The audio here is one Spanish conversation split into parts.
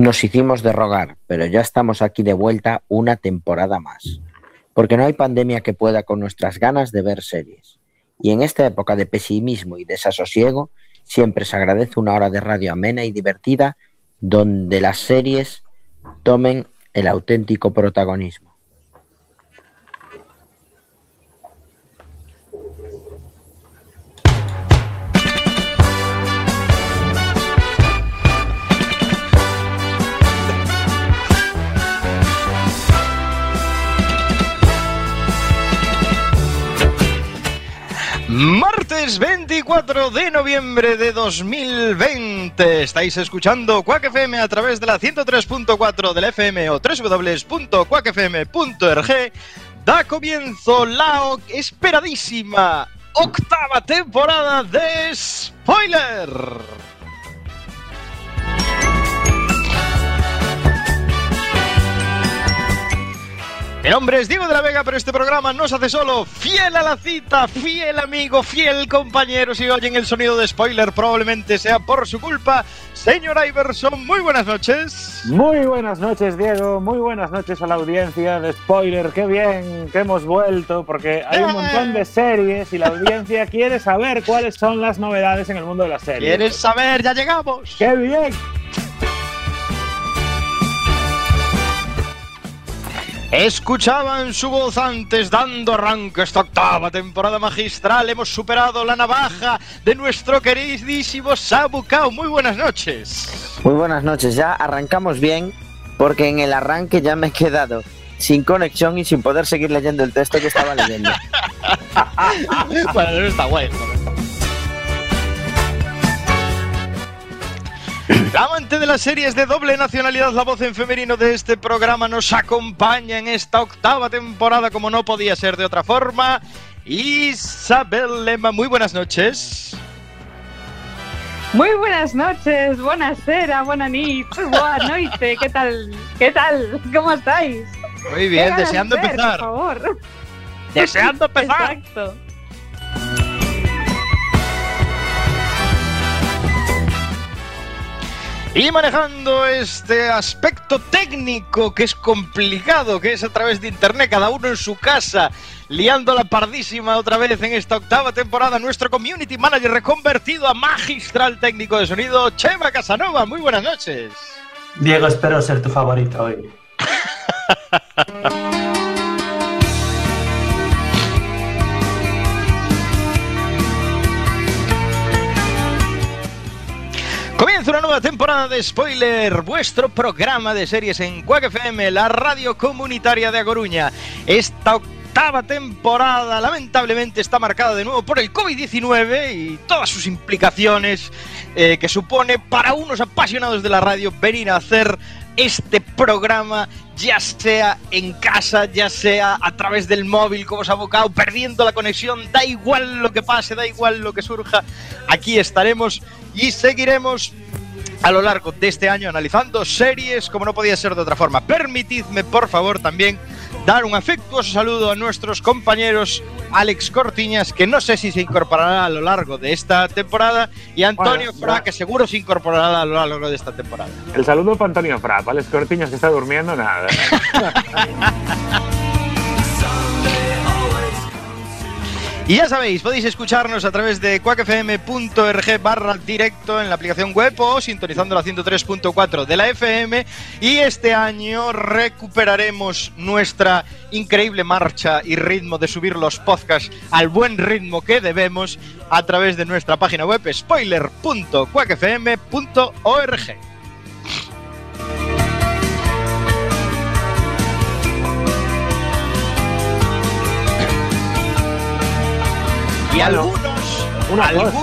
Nos hicimos de rogar, pero ya estamos aquí de vuelta una temporada más. Porque no hay pandemia que pueda con nuestras ganas de ver series. Y en esta época de pesimismo y desasosiego, siempre se agradece una hora de radio amena y divertida donde las series tomen el auténtico protagonismo. Martes 24 de noviembre de 2020. Estáis escuchando Quack FM a través de la 103.4 del FM o www.quackfm.org. Da comienzo la esperadísima octava temporada de Spoiler. Mi nombre es Diego de la Vega, pero este programa no se hace solo. Fiel a la cita, fiel amigo, fiel compañero. Si oyen el sonido de spoiler, probablemente sea por su culpa. Señor Iverson, muy buenas noches. Muy buenas noches, Diego. Muy buenas noches a la audiencia de spoiler. Qué bien que hemos vuelto, porque hay un montón de series y la audiencia quiere saber cuáles son las novedades en el mundo de las series. ¿Quieres saber? ¡Ya llegamos! ¡Qué bien! Escuchaban su voz antes dando arranque esta octava temporada magistral. Hemos superado la navaja de nuestro queridísimo Sabu Kao. Muy buenas noches. Muy buenas noches, ya arrancamos bien porque en el arranque ya me he quedado sin conexión y sin poder seguir leyendo el texto que estaba leyendo. bueno, eso está bueno. La amante de las series de doble nacionalidad, la voz en femenino de este programa, nos acompaña en esta octava temporada, como no podía ser de otra forma. Isabel Lema, muy buenas noches. Muy buenas noches, buenas nit, buenas noite, ¿qué tal? ¿Qué tal? ¿Cómo estáis? Muy bien, deseando empezar. Por favor. Deseando empezar. Exacto. Y manejando este aspecto técnico que es complicado, que es a través de internet, cada uno en su casa, liando la pardísima otra vez en esta octava temporada, nuestro community manager reconvertido a magistral técnico de sonido, Chema Casanova. Muy buenas noches. Diego, espero ser tu favorito hoy. Comienza una nueva temporada de Spoiler, vuestro programa de series en Quack FM, la radio comunitaria de A Coruña. Esta octava temporada lamentablemente está marcada de nuevo por el COVID-19 y todas sus implicaciones eh, que supone para unos apasionados de la radio venir a hacer este programa, ya sea en casa, ya sea a través del móvil, como os ha abocado, perdiendo la conexión, da igual lo que pase, da igual lo que surja, aquí estaremos y seguiremos a lo largo de este año analizando series como no podía ser de otra forma. Permitidme, por favor, también dar un afectuoso saludo a nuestros compañeros Alex Cortiñas, que no sé si se incorporará a lo largo de esta temporada, y Antonio Bueno, Fra, que seguro se incorporará a lo largo de esta temporada. El saludo para Antonio Frapp, Alex Cortiñas que está durmiendo, nada. Y ya sabéis, podéis escucharnos a través de cuacfm.org barra directo en la aplicación web o sintonizando la 103.4 de la FM. Y este año recuperaremos nuestra increíble marcha y ritmo de subir los podcasts al buen ritmo que debemos a través de nuestra página web spoiler.cuacfm.org. Y Bueno, algunos, una algunas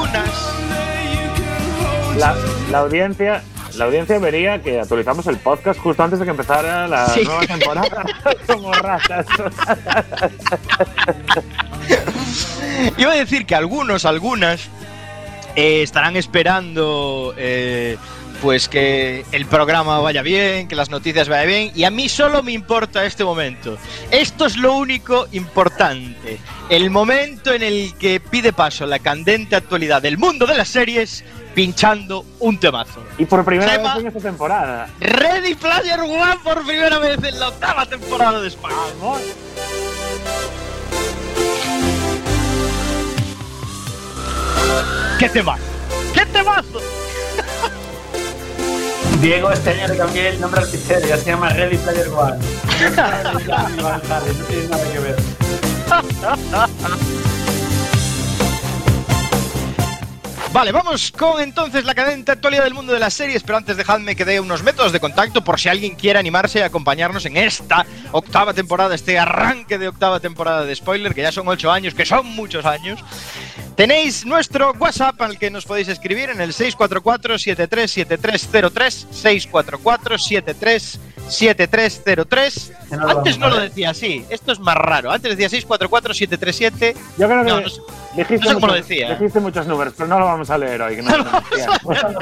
La, la audiencia. La audiencia vería que actualizamos el podcast justo antes de que empezara la Sí. nueva temporada. Como ratas. Iba a decir que algunos, algunas, eh, estarán esperando eh, pues que el programa vaya bien, que las noticias vayan bien, y a mí solo me importa este momento. Esto es lo único importante. El momento en el que pide paso la candente actualidad del mundo de las series pinchando un temazo. Y por primera vez en esta temporada. Ready Player One por primera vez en la octava temporada de España. Vamos. ¡Qué temazo! ¡Qué temazo! Diego este año le cambié el nombre al fichero, ya se llama Ready Player One. No tiene nada que ver. Vale, vamos con entonces la cadente actualidad del mundo de las series, pero antes dejadme que dé unos métodos de contacto por si alguien quiere animarse a acompañarnos en esta octava temporada, este arranque de octava temporada de spoiler, que ya son ocho años, que son muchos años. Tenéis nuestro WhatsApp al que nos podéis escribir en el 644-737303, 644-737303. Que no lo Antes vamos no lo decía así, esto es más raro. Antes decía 644-737. Yo creo que No, no sé- dijiste, no sé cómo lo decía. dijiste muchos números, pero no lo vamos a leer hoy. Que no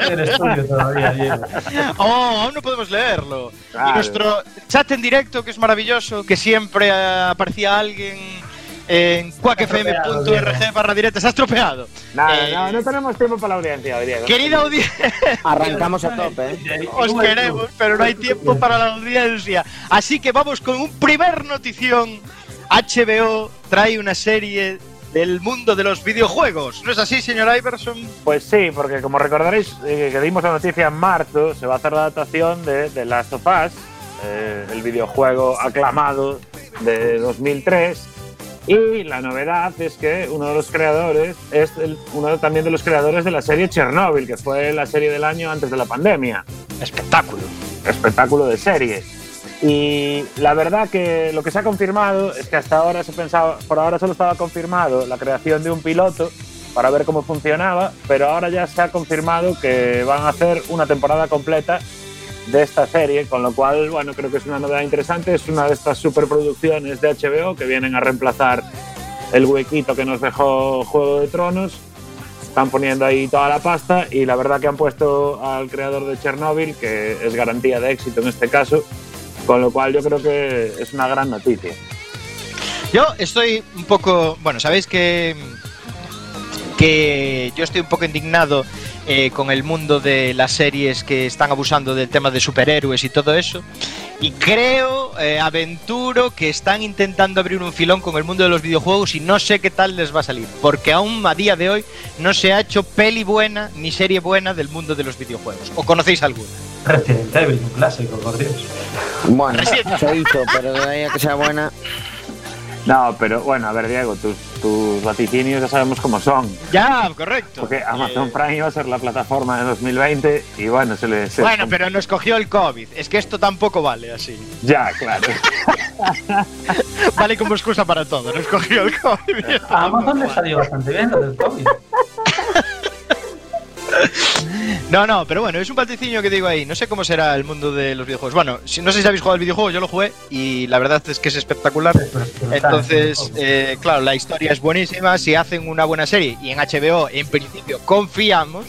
el estudio todavía. Oh, aún no podemos leerlo. Claro. Y nuestro chat en directo, que es maravilloso, que siempre eh, aparecía alguien en cuacfm.org barra directa. Se ha estropeado. Nada, Eh, no, no tenemos tiempo para la audiencia hoy, Diego. Querida audiencia, Arrancamos a tope, ¿eh? os queremos, pero no hay tiempo para la audiencia. Así que vamos con un primer notición. HBO trae una serie del mundo de los videojuegos. ¿No es así, señor Iverson? Pues sí, porque como recordaréis eh, que dimos la noticia en marzo, se va a hacer la adaptación de The Last of Us, eh, el videojuego aclamado de 2003. Y la novedad es que uno de los creadores es el- uno también de los creadores de la serie Chernobyl, que fue la serie del año antes de la pandemia. Espectáculo. espectáculo de serie. Y la verdad que lo que se ha confirmado es que hasta ahora se pensaba, por ahora solo estaba confirmado la creación de un piloto para ver cómo funcionaba, pero ahora ya se ha confirmado que van a hacer una temporada completa de esta serie, con lo cual, bueno, creo que es una novedad interesante, es una de estas superproducciones de HBO que vienen a reemplazar el huequito que nos dejó Juego de Tronos están poniendo ahí toda la pasta y la verdad que han puesto al creador de Chernobyl, que es garantía de éxito en este caso, con lo cual yo creo que es una gran noticia. Yo estoy un poco. Bueno, sabéis que. que yo estoy un poco indignado eh, con el mundo de las series que están abusando del tema de superhéroes y todo eso. Y creo, eh, aventuro, que están intentando abrir un filón con el mundo de los videojuegos y no sé qué tal les va a salir. Porque aún a día de hoy no se ha hecho peli buena ni serie buena del mundo de los videojuegos. ¿O conocéis alguna? Resident Evil, un clásico, por Dios. Bueno, se hizo, pero de ahí a que sea buena. No, pero bueno, a ver, Diego, tus, tus vaticinios ya sabemos cómo son. Ya, correcto. Porque Amazon Eh, Prime iba a ser la plataforma de 2020 y bueno, se le... se- Bueno, pero nos cogió el COVID. Es que esto tampoco vale así. Ya, claro. Vale como excusa para todo. Nos cogió el COVID. A Amazon le salió bastante bien lo del COVID. No, no, pero bueno, es un vaticinio que digo ahí. No sé cómo será el mundo de los videojuegos. Bueno, si, no sé si habéis jugado al videojuego, yo lo jugué y la verdad es que es espectacular. Entonces, eh, claro, la historia es buenísima. Si hacen una buena serie y en HBO, en principio, confiamos,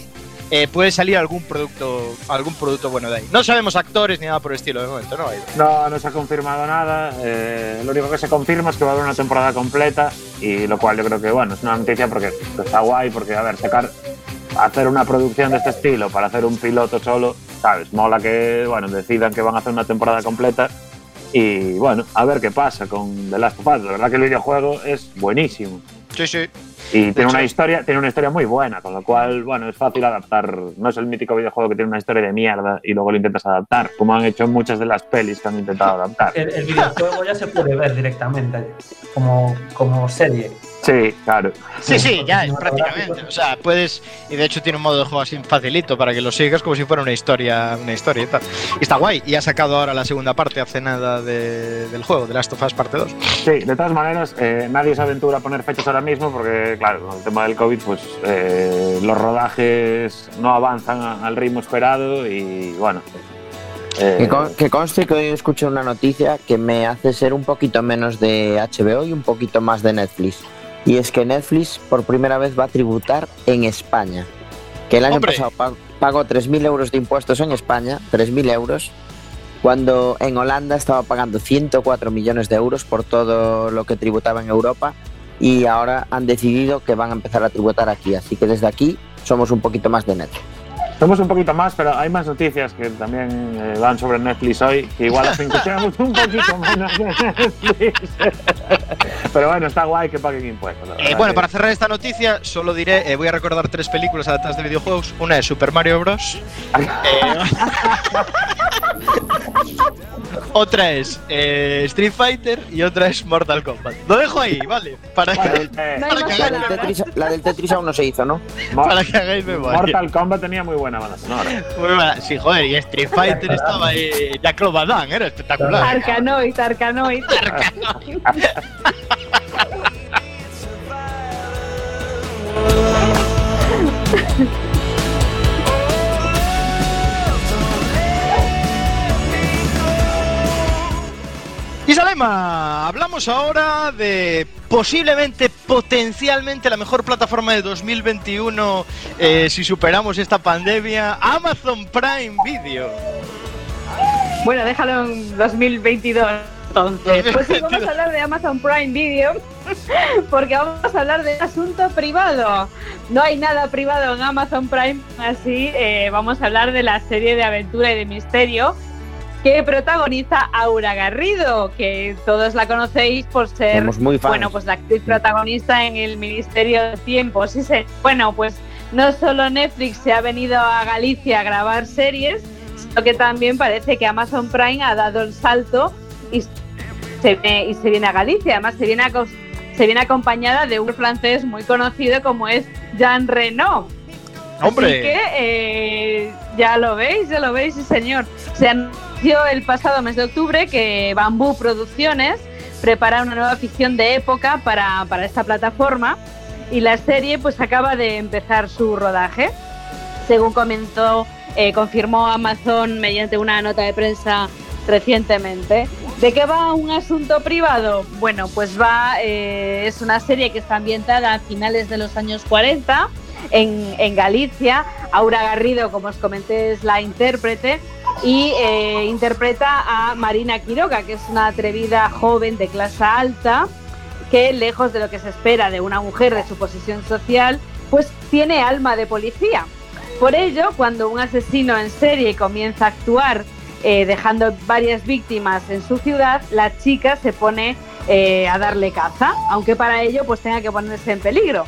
eh, puede salir algún producto, algún producto bueno de ahí. No sabemos actores ni nada por el estilo de momento, ¿no? No, no se ha confirmado nada. eh, lo único que se confirma es que va a haber una temporada completa y lo cual yo creo que bueno es una noticia porque está guay porque a ver sacar hacer una producción de este estilo para hacer un piloto solo, sabes, mola que bueno decidan que van a hacer una temporada completa y bueno a ver qué pasa con The Last of Us. La verdad que el videojuego es buenísimo Sí, sí. y tiene una historia tiene una historia muy buena con lo cual bueno es fácil adaptar. No es el mítico videojuego que tiene una historia de mierda y luego lo intentas adaptar como han hecho muchas de las pelis que han intentado adaptar. El, el videojuego ya se puede ver directamente como, como serie. Sí, claro. Sí, sí, ya prácticamente. O sea, puedes. Y de hecho tiene un modo de juego así facilito para que lo sigas como si fuera una historia, una historia y tal. Y está guay. Y ha sacado ahora la segunda parte hace nada de- del juego, de Last of Us parte 2. Sí, de todas maneras, eh, nadie se aventura a poner fechas ahora mismo porque, claro, con el tema del COVID, pues eh, los rodajes no avanzan a- al ritmo esperado y, bueno. eh, Que, con- que conste que hoy escuché una noticia que me hace ser un poquito menos de HBO y un poquito más de Netflix. Y es que Netflix por primera vez va a tributar en España. Que el año ¡Hombre! pasado pag- pagó 3.000 euros de impuestos en España, 3.000 euros, cuando en Holanda estaba pagando 104 millones de euros por todo lo que tributaba en Europa. Y ahora han decidido que van a empezar a tributar aquí. Así que desde aquí somos un poquito más de Netflix. Somos un poquito más, pero hay más noticias que también eh, van sobre Netflix hoy, que igual hacen que seamos un poquito menos de Netflix. pero bueno, está guay que paguen impuestos. Eh, bueno, para cerrar esta noticia, solo diré, eh, voy a recordar tres películas adaptadas de videojuegos. Una es Super Mario Bros. Eh, otra es eh, Street Fighter y otra es Mortal Kombat. Lo dejo ahí, ¿vale? Para que, eh, para La del. Tetris, la del Tetris aún no se hizo, ¿no? Para que hagáis memoria. Mortal Kombat tenía muy buena banda sonora. Muy buena. Sí, joder, y Street Fighter estaba ahí. Jack Van era espectacular. Arcanoid, Arcanoid. Hablamos ahora de posiblemente, potencialmente la mejor plataforma de 2021 eh, si superamos esta pandemia, Amazon Prime Video. Bueno, déjalo en 2022. Entonces, pues sí, vamos a hablar de Amazon Prime Video porque vamos a hablar de asunto privado. No hay nada privado en Amazon Prime, así eh, vamos a hablar de la serie de aventura y de misterio que protagoniza Aura Garrido, que todos la conocéis por ser muy bueno, pues la actriz protagonista en el Ministerio de Tiempo. Sí, sí. Bueno, pues no solo Netflix se ha venido a Galicia a grabar series, sino que también parece que Amazon Prime ha dado el salto y se, viene- y se viene a Galicia. Además, se viene, acos- se viene acompañada de un francés muy conocido como es Jean Reno. Hombre. Así que eh, ya lo veis, ya lo veis, sí señor. Se anunció el pasado mes de octubre que Bambú Producciones prepara una nueva ficción de época para, para esta plataforma y la serie pues acaba de empezar su rodaje. Según comentó, eh, confirmó Amazon mediante una nota de prensa recientemente. ¿De qué va un asunto privado? Bueno, pues va, eh, es una serie que está ambientada a finales de los años 40 en, Galicia. Aura Garrido, como os comenté, es la intérprete y eh, interpreta a Marina Quiroga, que es una atrevida joven de clase alta que, lejos de lo que se espera de una mujer de su posición social, pues tiene alma de policía. Por ello, cuando un asesino en serie comienza a actuar eh, dejando varias víctimas en su ciudad, la chica se pone eh, a darle caza, aunque para ello pues tenga que ponerse en peligro.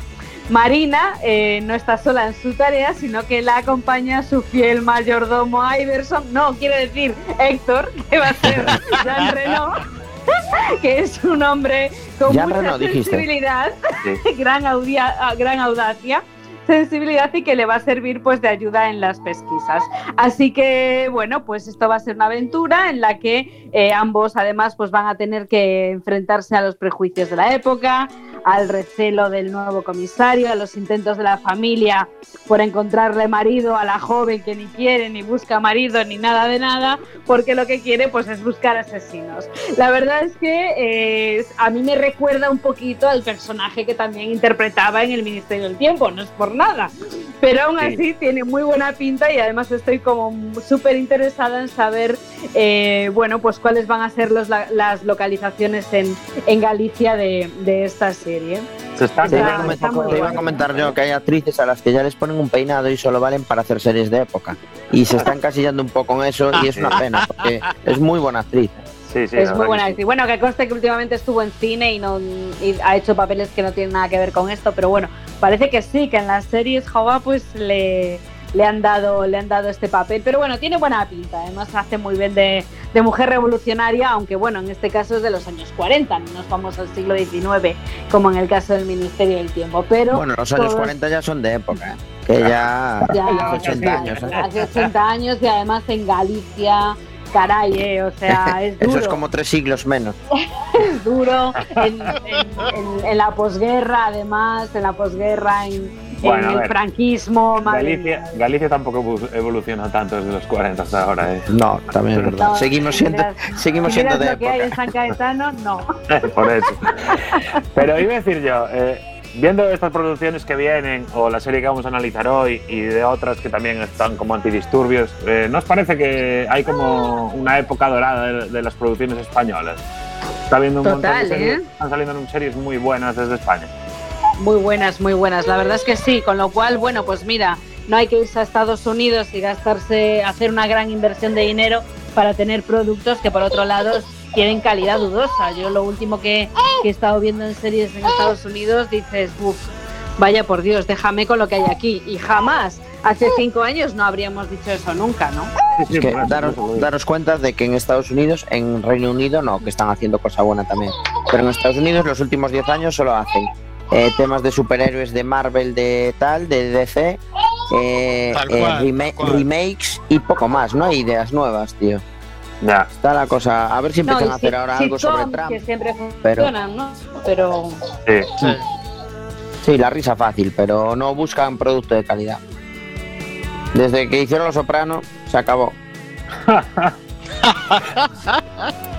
Marina eh, no está sola en su tarea, sino que la acompaña su fiel mayordomo Iverson, no, quiere decir Héctor, que va a ser Jean Reno, que es un hombre con Jean mucha sensibilidad, Sí. gran, audia- ah, gran audacia, sensibilidad y que le va a servir pues de ayuda en las pesquisas. Así que bueno, pues esto va a ser una aventura en la que eh, ambos además pues van a tener que enfrentarse a los prejuicios de la época, al recelo del nuevo comisario, a los intentos de la familia por encontrarle marido a la joven que ni quiere, ni busca marido, ni nada de nada, porque lo que quiere pues es buscar asesinos. La verdad es que eh, a mí me recuerda un poquito al personaje que también interpretaba en el Ministerio del Tiempo, no es por nada, pero aún Sí. así tiene muy buena pinta y además estoy como súper interesada en saber, eh, bueno, pues cuáles van a ser los, las localizaciones en, en Galicia de, de esta serie. Se está Te iba, a Está- comentar, está muy te iba a guay. comentar yo que hay actrices a las que ya les ponen un peinado y solo valen para hacer series de época. Y se están casillando un poco en eso y es una pena, porque es muy buena actriz. Sí, sí, es muy buena sí. actriz. Bueno, que conste que últimamente estuvo en cine y, no, y ha hecho papeles que no tienen nada que ver con esto, pero bueno, parece que sí, que en las series Jova pues le, le, han dado, le han dado este papel. Pero bueno, tiene buena pinta, además hace muy bien de, de mujer revolucionaria, aunque bueno, en este caso es de los años 40, no nos vamos al siglo XIX, como en el caso del Ministerio del Tiempo. Pero Bueno, los años todos- 40 ya son de época, ¿eh? que ya, Ya, hace 80 años. ¿eh? hace 80 años y además en Galicia, caray, eh, o sea, es duro. Eso es como tres siglos menos. es duro en, en- en- en la posguerra, además, en la posguerra, en, Bueno, en el ver. franquismo, Galicia. Galicia tampoco evo- evolucionó tanto desde los 40 hasta ahora. ¿eh? No, también es verdad. No, seguimos si siendo, miras- seguimos si siendo de lo que hay en época. San Caetano, no. Por eso. Pero iba a decir yo, eh, viendo estas producciones que vienen, o la serie que vamos a analizar hoy, y de otras que también están como antidisturbios, eh, ¿no os parece que hay como una época dorada de, de las producciones españolas? Está viendo un montón de series, ¿eh? están saliendo series muy buenas desde España. Muy buenas, muy buenas. La verdad es que sí, con lo cual, bueno, pues mira, no hay que irse a Estados Unidos y gastarse, hacer una gran inversión de dinero para tener productos que por otro lado tienen calidad dudosa. Yo lo último que, que he estado viendo en series en Estados Unidos dices, uff, vaya por Dios, déjame con lo que hay aquí. Y jamás, hace cinco años no habríamos dicho eso nunca, ¿no? Es que daros, daros cuenta de que en Estados Unidos, en Reino Unido no, que están haciendo cosa buena también. Pero en Estados Unidos los últimos 10 años solo hacen eh, temas de superhéroes de Marvel, de tal, de DC, eh, eh, cual, remakes y poco más. No hay ideas nuevas, tío. Ya. Está la cosa. A ver si empiezan a hacer ahora algo sobre Trump. que siempre funcionan, ¿no? Pero Sí. Sí. Sí, la risa fácil, pero no buscan producto de calidad. Desde que hicieron Los Soprano, se acabó.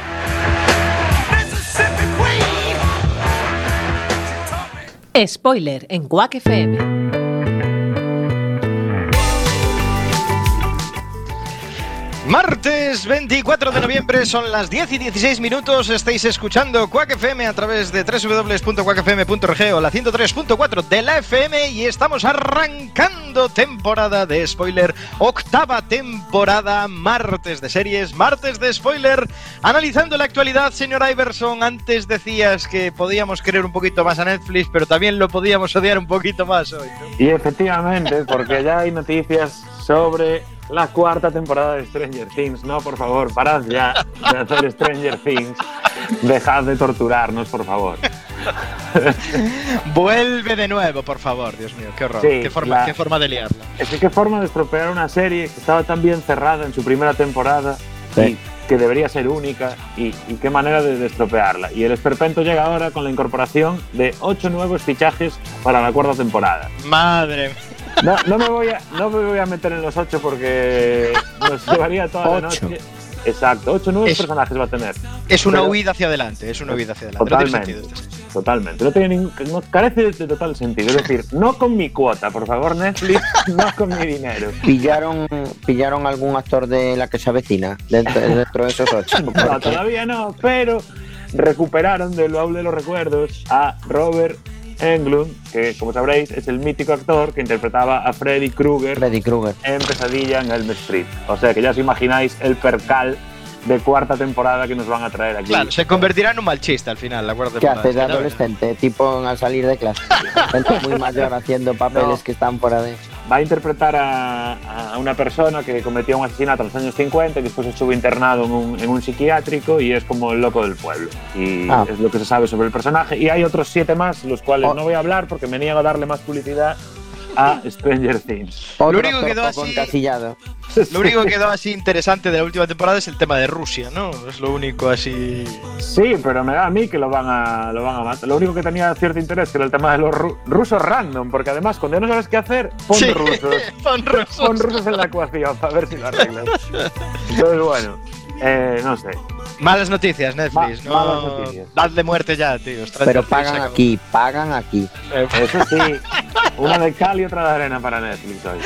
Spoiler en Quack FM. Martes 24 de noviembre, son las 10 y 16 minutos. Estáis escuchando Quack FM a través de www.quackfm.org o la 103.4 de la FM y estamos arrancando temporada de spoiler, octava temporada, martes de series, martes de spoiler. Analizando la actualidad, señor Iverson, antes decías que podíamos querer un poquito más a Netflix, pero también lo podíamos odiar un poquito más hoy. Y efectivamente, porque ya hay noticias sobre la cuarta temporada de Stranger Things. No, por favor, parad ya de hacer Stranger Things. Dejad de torturarnos, por favor. Vuelve de nuevo, por favor, Dios mío, qué horror. Sí, qué, forma, la- qué forma de liarla. Es que qué forma de estropear una serie que estaba tan bien cerrada en su primera temporada Sí. y que debería ser única y, y qué manera de, de estropearla. Y el esperpento llega ahora con la incorporación de ocho nuevos fichajes para la cuarta temporada. Madre mía. No, no me voy a, no me voy a meter en los ocho porque nos llevaría toda la Ocho. noche. Exacto, ocho nuevos Es- personajes va a tener. Es una Pero- huida hacia adelante, es una huida hacia adelante. No tiene Totalmente. sentido. Totalmente. No, tiene ningún- no carece de, de total sentido. Es decir, no con mi cuota, por favor, Netflix, no con mi dinero. ¿Pillaron, pillaron algún actor de la que se avecina dentro, dentro de esos ocho? No, todavía no, pero recuperaron del baúl de los recuerdos a Robert Englund, que como sabréis es el mítico actor que interpretaba a Freddy Krueger Freddy Krueger. en Pesadilla en Elm Street. O sea que ya os imagináis el percal de cuarta temporada que nos van a traer aquí. Claro, se convertirá en un mal chiste al final, la cuarta ¿Qué temporada. hace de adolescente? Tipo al salir de clase. Gente muy mayor haciendo papeles No. que están fuera de. Va a interpretar a, a una persona que cometió un asesinato en los años 50 y después estuvo internado en un, en un psiquiátrico y es como el loco del pueblo. Y Ah. es lo que se sabe sobre el personaje. Y hay otros siete más, los cuales Oh. no voy a hablar porque me niego a darle más publicidad a Stranger Things. Otro único quedó así- encasillado. Lo único que quedó así interesante de la última temporada es el tema de Rusia, ¿no? Es lo único así. Sí, pero me da a mí que lo van a, lo van a matar. Lo único que tenía cierto interés que era el tema de los ru- rusos random, porque además cuando ya no sabes qué hacer, pon Sí, rusos. Pon rusos. Pon rusos en la ecuación para ver si lo arreglas. Entonces, bueno, eh, no sé. Malas noticias, Netflix. Ma- no, malas noticias. Dadle muerte ya, tío. Pero pagan aquí, pagan aquí. Eso sí, una de cal y otra de arena para Netflix hoy.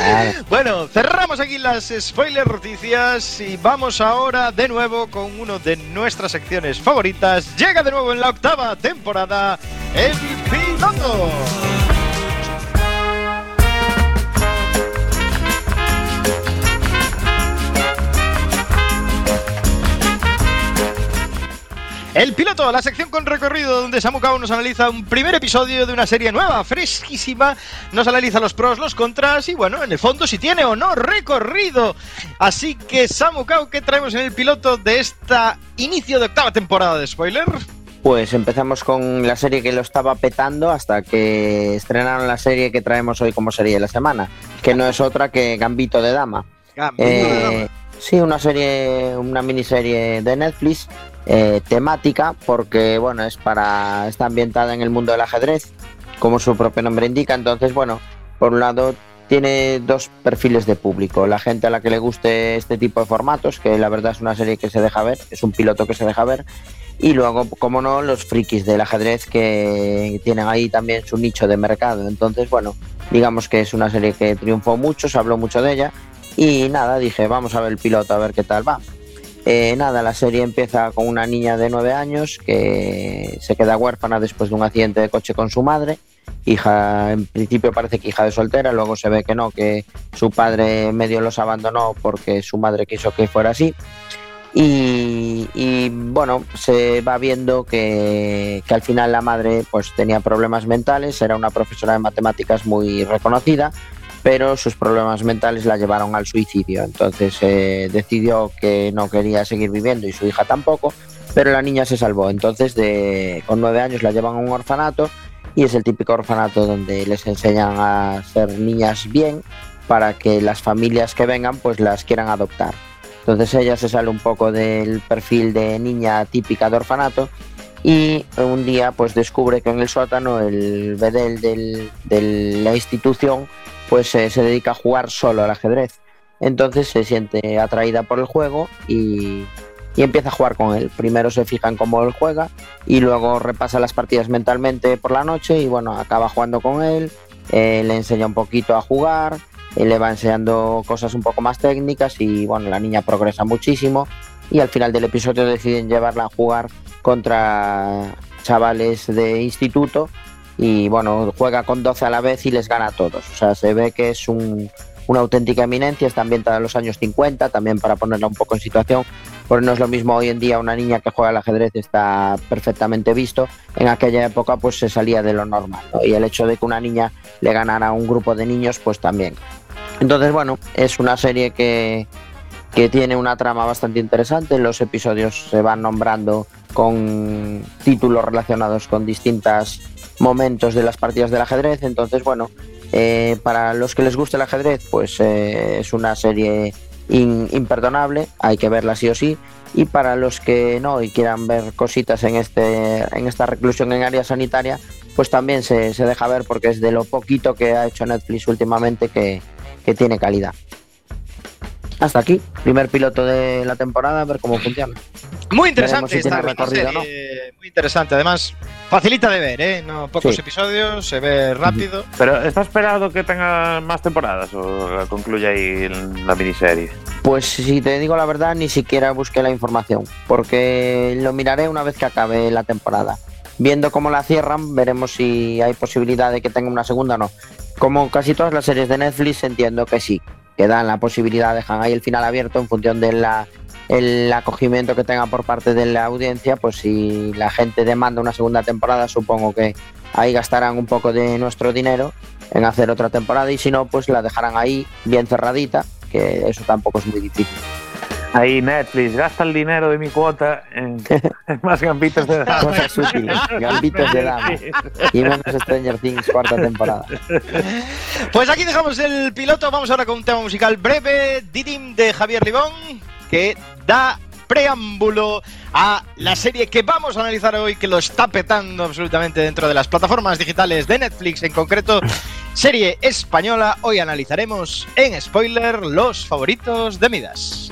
Bueno, cerramos aquí las spoiler noticias y vamos ahora de nuevo con uno de nuestras secciones favoritas. Llega de nuevo en la octava temporada el piloto. El piloto, la sección con recorrido donde Samu Kao nos analiza un primer episodio de una serie nueva, fresquísima, nos analiza los pros, los contras y bueno, en el fondo si tiene o no recorrido. Así que Samu Kao, ¿qué traemos en el piloto de esta inicio de octava temporada de spoiler? Pues empezamos con la serie que lo estaba petando hasta que estrenaron la serie que traemos hoy como serie de la semana, que no es otra que Gambito de Dama. Eh, sí, una serie, una miniserie de Netflix eh, temática, porque bueno, es para. está ambientada en el mundo del ajedrez, como su propio nombre indica. Entonces, bueno, por un lado tiene dos perfiles de público. La gente a la que le guste este tipo de formatos, que la verdad es una serie que se deja ver, es un piloto que se deja ver. Y luego, como no, los frikis del ajedrez que tienen ahí también su nicho de mercado. Entonces, bueno, digamos que es una serie que triunfó mucho, se habló mucho de ella. Y nada, dije, vamos a ver el piloto, a ver qué tal va. Eh, nada, la serie empieza con una niña de nueve años que se queda huérfana después de un accidente de coche con su madre. Hija, en principio parece que hija de soltera, luego se ve que no, que su padre medio los abandonó porque su madre quiso que fuera así. Y, y bueno, se va viendo que, que al final la madre pues tenía problemas mentales, era una profesora de matemáticas muy reconocida pero sus problemas mentales la llevaron al suicidio. Entonces eh, decidió que no quería seguir viviendo y su hija tampoco, pero la niña se salvó. Entonces con nueve años la llevan a un orfanato y es el típico orfanato donde les enseñan a ser niñas bien para que las familias que vengan pues las quieran adoptar. Entonces ella se sale un poco del perfil de niña típica de orfanato y un día pues descubre que en el sótano el bedel del, de la institución pues eh, se dedica a jugar solo al ajedrez. Entonces se siente atraída por el juego y, y empieza a jugar con él. Primero se fija en cómo él juega y luego repasa las partidas mentalmente por la noche y bueno, acaba jugando con él, eh, le enseña un poquito a jugar, eh, le va enseñando cosas un poco más técnicas y bueno, la niña progresa muchísimo y al final del episodio deciden llevarla a jugar contra chavales de instituto y bueno, juega con 12 a la vez y les gana a todos. O sea, se ve que es un, una auténtica eminencia, está ambientada en los años 50, también para ponerla un poco en situación, porque no es lo mismo hoy en día una niña que juega al ajedrez está perfectamente visto, en aquella época pues se salía de lo normal, ¿no? y el hecho de que una niña le ganara a un grupo de niños pues también. Entonces bueno, es una serie que, que tiene una trama bastante interesante, los episodios se van nombrando con títulos relacionados con distintas momentos de las partidas del ajedrez. Entonces, bueno, eh, para los que les guste el ajedrez, pues eh, es una serie imperdonable, hay que verla sí o sí. Y para los que no y quieran ver cositas en, este, en esta reclusión en área sanitaria, pues también se, se deja ver porque es de lo poquito que ha hecho Netflix últimamente que, que tiene calidad. Hasta aquí, primer piloto de la temporada, a ver cómo funciona. Muy interesante si esta recorrido, serie, muy interesante. Además, facilita de ver, ¿eh? No, pocos Sí. episodios, se ve rápido. Pero ¿está esperado que tenga más temporadas o concluye ahí la miniserie? Pues si te digo la verdad, ni siquiera busqué la información, porque lo miraré una vez que acabe la temporada. Viendo cómo la cierran, veremos si hay posibilidad de que tenga una segunda o no. Como casi todas las series de Netflix, entiendo que sí, que dan la posibilidad, dejan ahí el final abierto en función del el acogimiento que tenga por parte de la audiencia, pues si la gente demanda una segunda temporada, supongo que ahí gastarán un poco de nuestro dinero en hacer otra temporada y si no, pues la dejarán ahí bien cerradita, que eso tampoco es muy difícil. Ahí Netflix, gasta el dinero de mi cuota en, en más gambitos de dama. Cosas útiles, gambitos de dama. Y menos Stranger Things cuarta temporada. Pues aquí dejamos el piloto. Vamos ahora con un tema musical breve, Didim de Javier Libón, que da preámbulo a la serie que vamos a analizar hoy, que lo está petando absolutamente dentro de las plataformas digitales de Netflix, en concreto, serie española. Hoy analizaremos en spoiler los favoritos de Midas.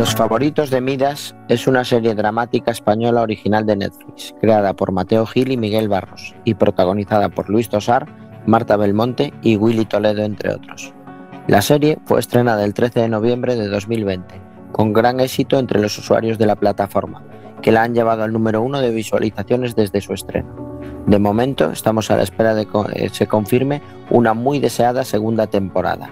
Los favoritos de Midas es una serie dramática española original de Netflix, creada por Mateo Gil y Miguel Barros, y protagonizada por Luis Tosar, Marta Belmonte y Willy Toledo, entre otros. La serie fue estrenada el 13 de noviembre de 2020, con gran éxito entre los usuarios de la plataforma, que la han llevado al número uno de visualizaciones desde su estreno. De momento estamos a la espera de que se confirme una muy deseada segunda temporada.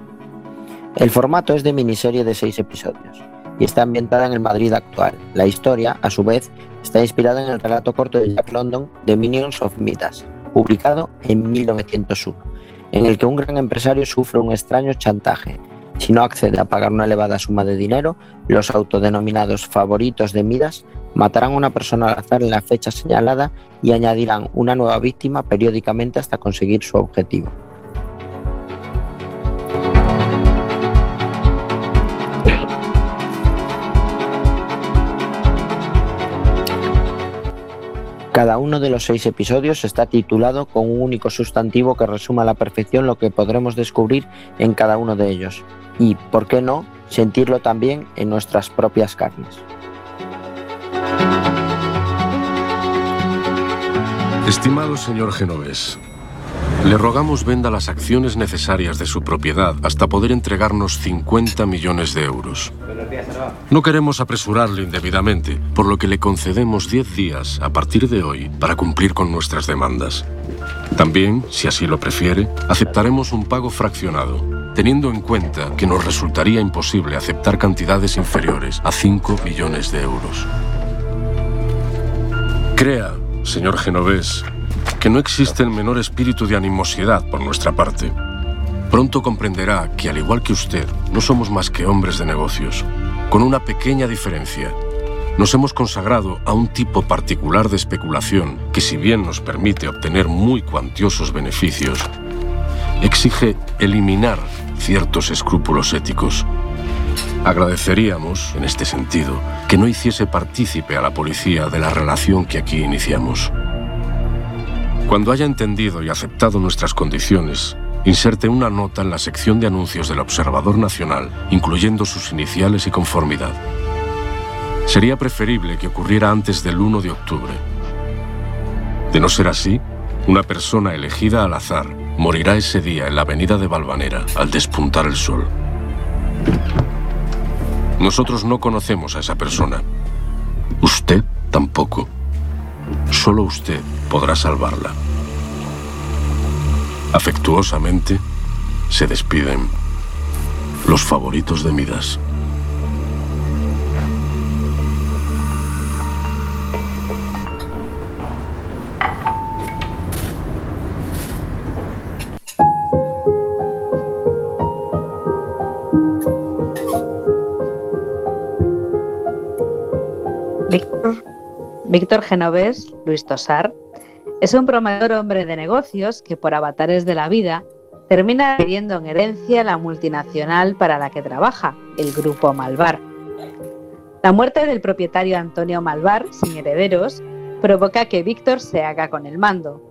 El formato es de miniserie de seis episodios y está ambientada en el Madrid actual. La historia, a su vez, está inspirada en el relato corto de Jack London, The Minions of Midas, publicado en 1901, en el que un gran empresario sufre un extraño chantaje. Si no accede a pagar una elevada suma de dinero, los autodenominados favoritos de Midas matarán a una persona al azar en la fecha señalada y añadirán una nueva víctima periódicamente hasta conseguir su objetivo. Cada uno de los seis episodios está titulado con un único sustantivo que resuma a la perfección lo que podremos descubrir en cada uno de ellos y, por qué no, sentirlo también en nuestras propias carnes. Estimado señor Genovés, le rogamos venda las acciones necesarias de su propiedad hasta poder entregarnos 50 millones de euros. No queremos apresurarle indebidamente, por lo que le concedemos 10 días a partir de hoy para cumplir con nuestras demandas. También, si así lo prefiere, aceptaremos un pago fraccionado, teniendo en cuenta que nos resultaría imposible aceptar cantidades inferiores a 5 millones de euros. Crea, señor Genovés, que no existe el menor espíritu de animosidad por nuestra parte. Pronto comprenderá que, al igual que usted, no somos más que hombres de negocios, con una pequeña diferencia. Nos hemos consagrado a un tipo particular de especulación que, si bien nos permite obtener muy cuantiosos beneficios, exige eliminar ciertos escrúpulos éticos. Agradeceríamos, en este sentido, que no hiciese partícipe a la policía de la relación que aquí iniciamos. Cuando haya entendido y aceptado nuestras condiciones, inserte una nota en la sección de anuncios del Observador Nacional, incluyendo sus iniciales y conformidad. Sería preferible que ocurriera antes del 1 de octubre. De no ser así, una persona elegida al azar morirá ese día en la avenida de Valvanera al despuntar el sol. Nosotros no conocemos a esa persona. Usted tampoco. Solo usted podrá salvarla. Afectuosamente se despiden los favoritos de Midas. Víctor Genovés, Luis Tosar, es un prometedor hombre de negocios que por avatares de la vida termina pidiendo en herencia la multinacional para la que trabaja, el Grupo Malvar. La muerte del propietario Antonio Malvar, sin herederos, provoca que Víctor se haga con el mando.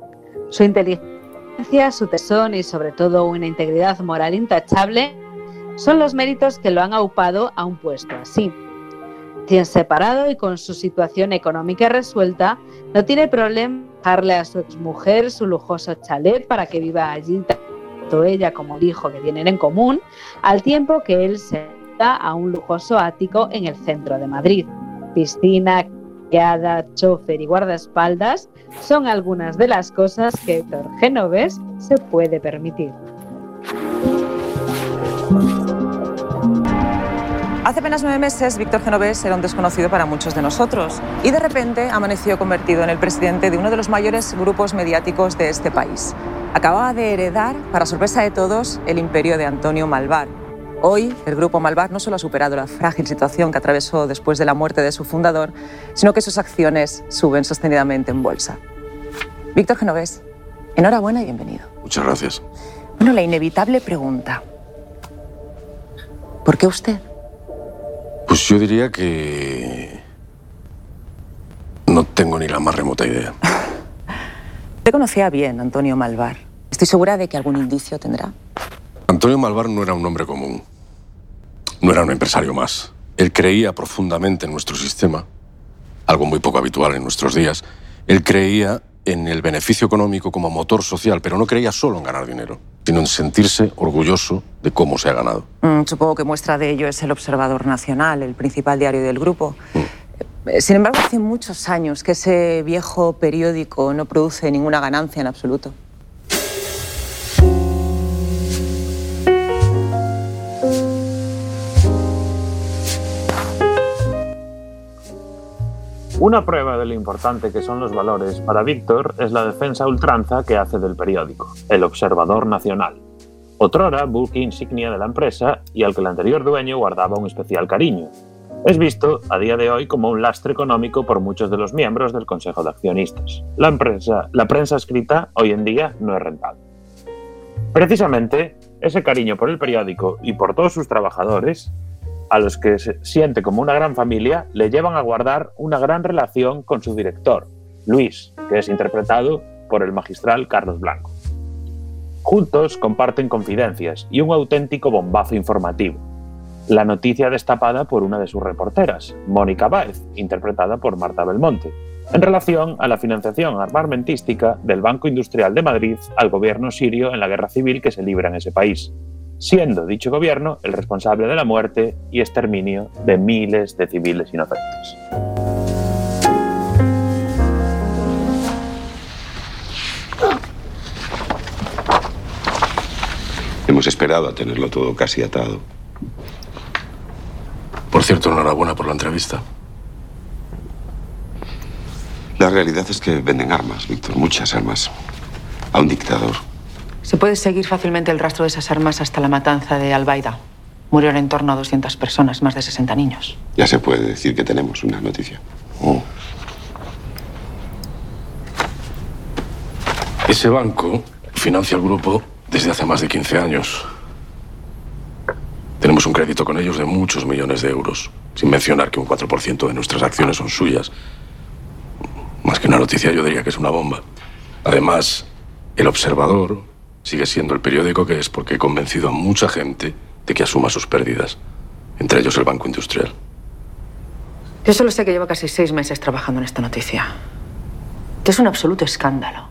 Su inteligencia, su tesón y sobre todo una integridad moral intachable son los méritos que lo han aupado a un puesto así. Separado y con su situación económica resuelta, no tiene problema dejarle a su exmujer su lujoso chalet para que viva allí tanto ella como el hijo que tienen en común, al tiempo que él se da a un lujoso ático en el centro de Madrid. Piscina, criada, chofer y guardaespaldas son algunas de las cosas que Héctor Genovés se puede permitir. Hace apenas nueve meses, Víctor Genovés era un desconocido para muchos de nosotros y de repente amaneció convertido en el presidente de uno de los mayores grupos mediáticos de este país. Acababa de heredar, para sorpresa de todos, el imperio de Antonio Malvar. Hoy, el Grupo Malvar no solo ha superado la frágil situación que atravesó después de la muerte de su fundador, sino que sus acciones suben sostenidamente en bolsa. Víctor Genovés, enhorabuena y bienvenido. Muchas gracias. Bueno, la inevitable pregunta. ¿Por qué usted? Pues yo diría que... No tengo ni la más remota idea. Usted conocía bien Antonio Malvar. Estoy segura de que algún indicio tendrá. Antonio Malvar no era un hombre común. No era un empresario más. Él creía profundamente en nuestro sistema, algo muy poco habitual en nuestros días. Él creía en el beneficio económico como motor social, pero no creía solo en ganar dinero, sino en sentirse orgulloso de cómo se ha ganado. Mm, supongo que muestra de ello es el Observador Nacional, el principal diario del grupo. Eh, Sin embargo, hace muchos años que ese viejo periódico no produce ninguna ganancia en absoluto. Una prueba de lo importante que son los valores para Víctor es la defensa ultranza que hace del periódico, El Observador Nacional. Otrora, buque insignia de la empresa y al que el anterior dueño guardaba un especial cariño. Es visto a día de hoy como un lastre económico por muchos de los miembros del Consejo de Accionistas. La, empresa, la prensa escrita hoy en día no es rentable. Precisamente, ese cariño por el periódico y por todos sus trabajadores a los que se siente como una gran familia, le llevan a guardar una gran relación con su director, Luis, que es interpretado por el magistral Carlos Blanco. Juntos comparten confidencias y un auténtico bombazo informativo. La noticia destapada por una de sus reporteras, Mónica Báez, interpretada por Marta Belmonte, en relación a la financiación armamentística del Banco Industrial de Madrid al gobierno sirio en la guerra civil que se libra en ese país siendo dicho gobierno el responsable de la muerte y exterminio de miles de civiles inocentes. Hemos esperado a tenerlo todo casi atado. Por cierto, enhorabuena por la entrevista. La realidad es que venden armas, Víctor, muchas armas. A un dictador. Se puede seguir fácilmente el rastro de esas armas hasta la matanza de Albaida. Murieron en torno a 200 personas, más de 60 niños. Ya se puede decir que tenemos una noticia. Ese banco financia al grupo desde hace más de 15 años. Tenemos un crédito con ellos de muchos millones de euros, sin mencionar que un 4% de nuestras acciones son suyas. Más que una noticia, yo diría que es una bomba. Además, El Observador sigue siendo el periódico que es porque he convencido a mucha gente de que asuma sus pérdidas, entre ellos el Banco Industrial. Yo solo sé que llevo casi seis meses trabajando en esta noticia. Que es un absoluto escándalo.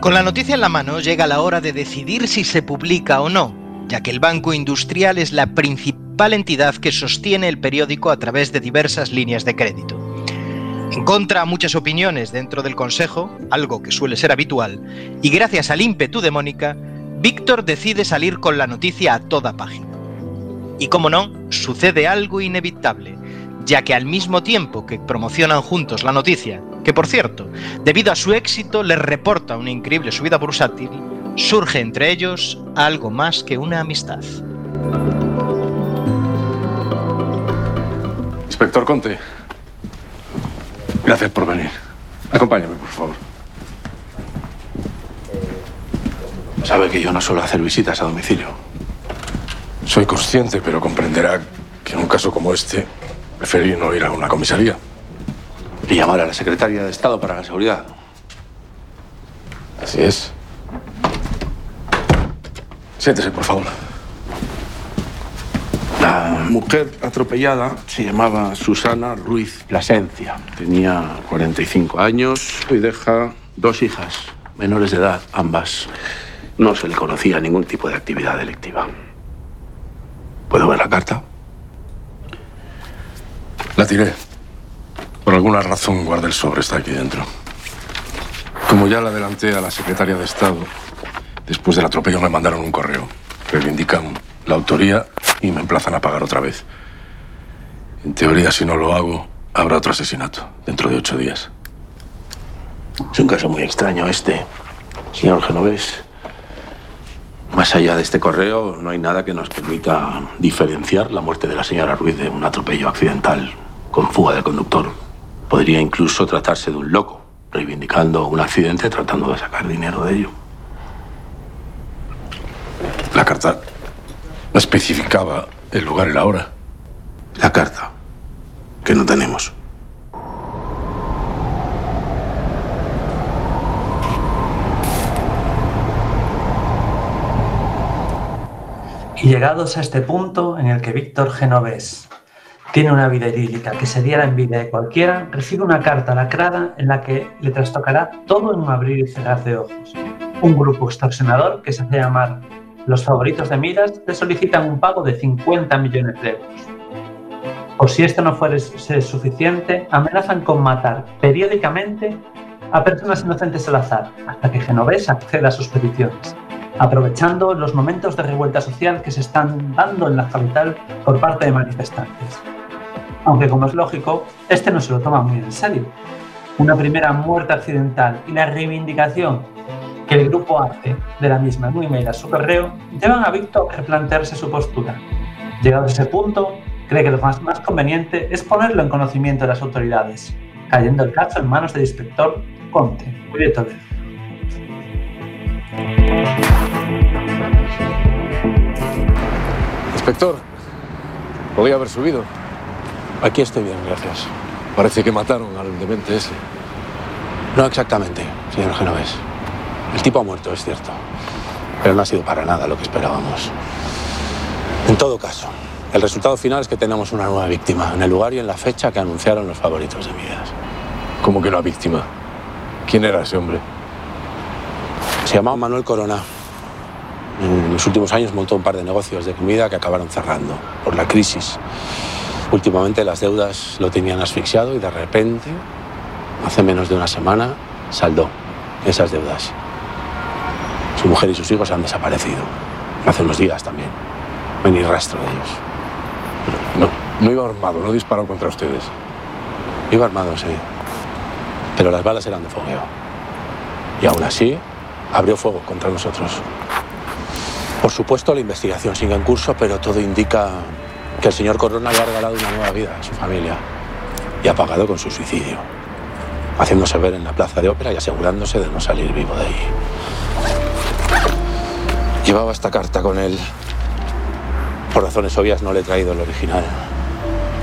Con la noticia en la mano llega la hora de decidir si se publica o no, ya que el Banco Industrial es la principal entidad que sostiene el periódico a través de diversas líneas de crédito. En contra a muchas opiniones dentro del Consejo, algo que suele ser habitual, y gracias al ímpetu de Mónica, Víctor decide salir con la noticia a toda página. Y como no, sucede algo inevitable, ya que al mismo tiempo que promocionan juntos la noticia, que por cierto, debido a su éxito les reporta una increíble subida bursátil, surge entre ellos algo más que una amistad. Inspector Conte, gracias por venir. Acompáñame, por favor. Sabe que yo no suelo hacer visitas a domicilio. Soy consciente, pero comprenderá que en un caso como este preferí no ir a una comisaría. Y llamar a la secretaria de Estado para la seguridad. Así es. Siéntese, por favor. Mujer atropellada se llamaba Susana Ruiz Plasencia. Tenía 45 años y deja dos hijas, menores de edad, ambas. No se le conocía ningún tipo de actividad delictiva. ¿Puedo ver la carta? La tiré. Por alguna razón guardé el sobre, está aquí dentro. Como ya la adelanté a la secretaria de Estado, después del atropello me mandaron un correo. Reivindican la autoría y me emplazan a pagar otra vez. En teoría, si no lo hago, habrá otro asesinato dentro de ocho días. Es un caso muy extraño este, señor Genovés. Más allá de este correo, no hay nada que nos permita diferenciar la muerte de la señora Ruiz de un atropello accidental con fuga del conductor. Podría incluso tratarse de un loco, reivindicando un accidente tratando de sacar dinero de ello. La carta no especificaba el lugar y la hora. La carta, que no tenemos. Y llegados a este punto en el que Víctor Genovés tiene una vida idílica que sería la envidia de cualquiera, recibe una carta lacrada en la que le trastocará todo en un abrir y cerrar de ojos. Un grupo extorsionador que se hace llamar los favoritos de Miras le solicitan un pago de 50 millones de euros. Por si esto no fuera suficiente, amenazan con matar periódicamente a personas inocentes al azar, hasta que Genovés acceda a sus peticiones, aprovechando los momentos de revuelta social que se están dando en la capital por parte de manifestantes. Aunque, como es lógico, este no se lo toma muy en serio. Una primera muerte accidental y la reivindicación que el grupo hace de la misma en un email a su correo llevan a Víctor a replantearse su postura. Llegado a ese punto, cree que lo más, más conveniente es ponerlo en conocimiento de las autoridades, cayendo el caso en manos del inspector Conte, muy de Toledo. Inspector, podía haber subido. Aquí estoy bien, gracias. Parece que mataron al demente ese. No exactamente, señor Genovés. El tipo ha muerto, es cierto. Pero no ha sido para nada lo que esperábamos. En todo caso, el resultado final es que tenemos una nueva víctima, en el lugar y en la fecha que anunciaron los favoritos de Midas. ¿Cómo que una víctima? ¿Quién era ese hombre? Se llamaba Manuel Corona. En los últimos años montó un par de negocios de comida que acabaron cerrando por la crisis. Últimamente las deudas lo tenían asfixiado y de repente, hace menos de una semana, saldó esas deudas. Su mujer y sus hijos han desaparecido. Hace unos días también. No hay ni rastro de ellos. No, no iba armado, no disparó contra ustedes. Iba armado, sí. Pero las balas eran de fogueo. Y aún así, abrió fuego contra nosotros. Por supuesto, la investigación sigue en curso, pero todo indica que el señor Corona le ha regalado una nueva vida a su familia y ha pagado con su suicidio, haciéndose ver en la plaza de ópera y asegurándose de no salir vivo de ahí. Llevaba esta carta con él. Por razones obvias no le he traído el original.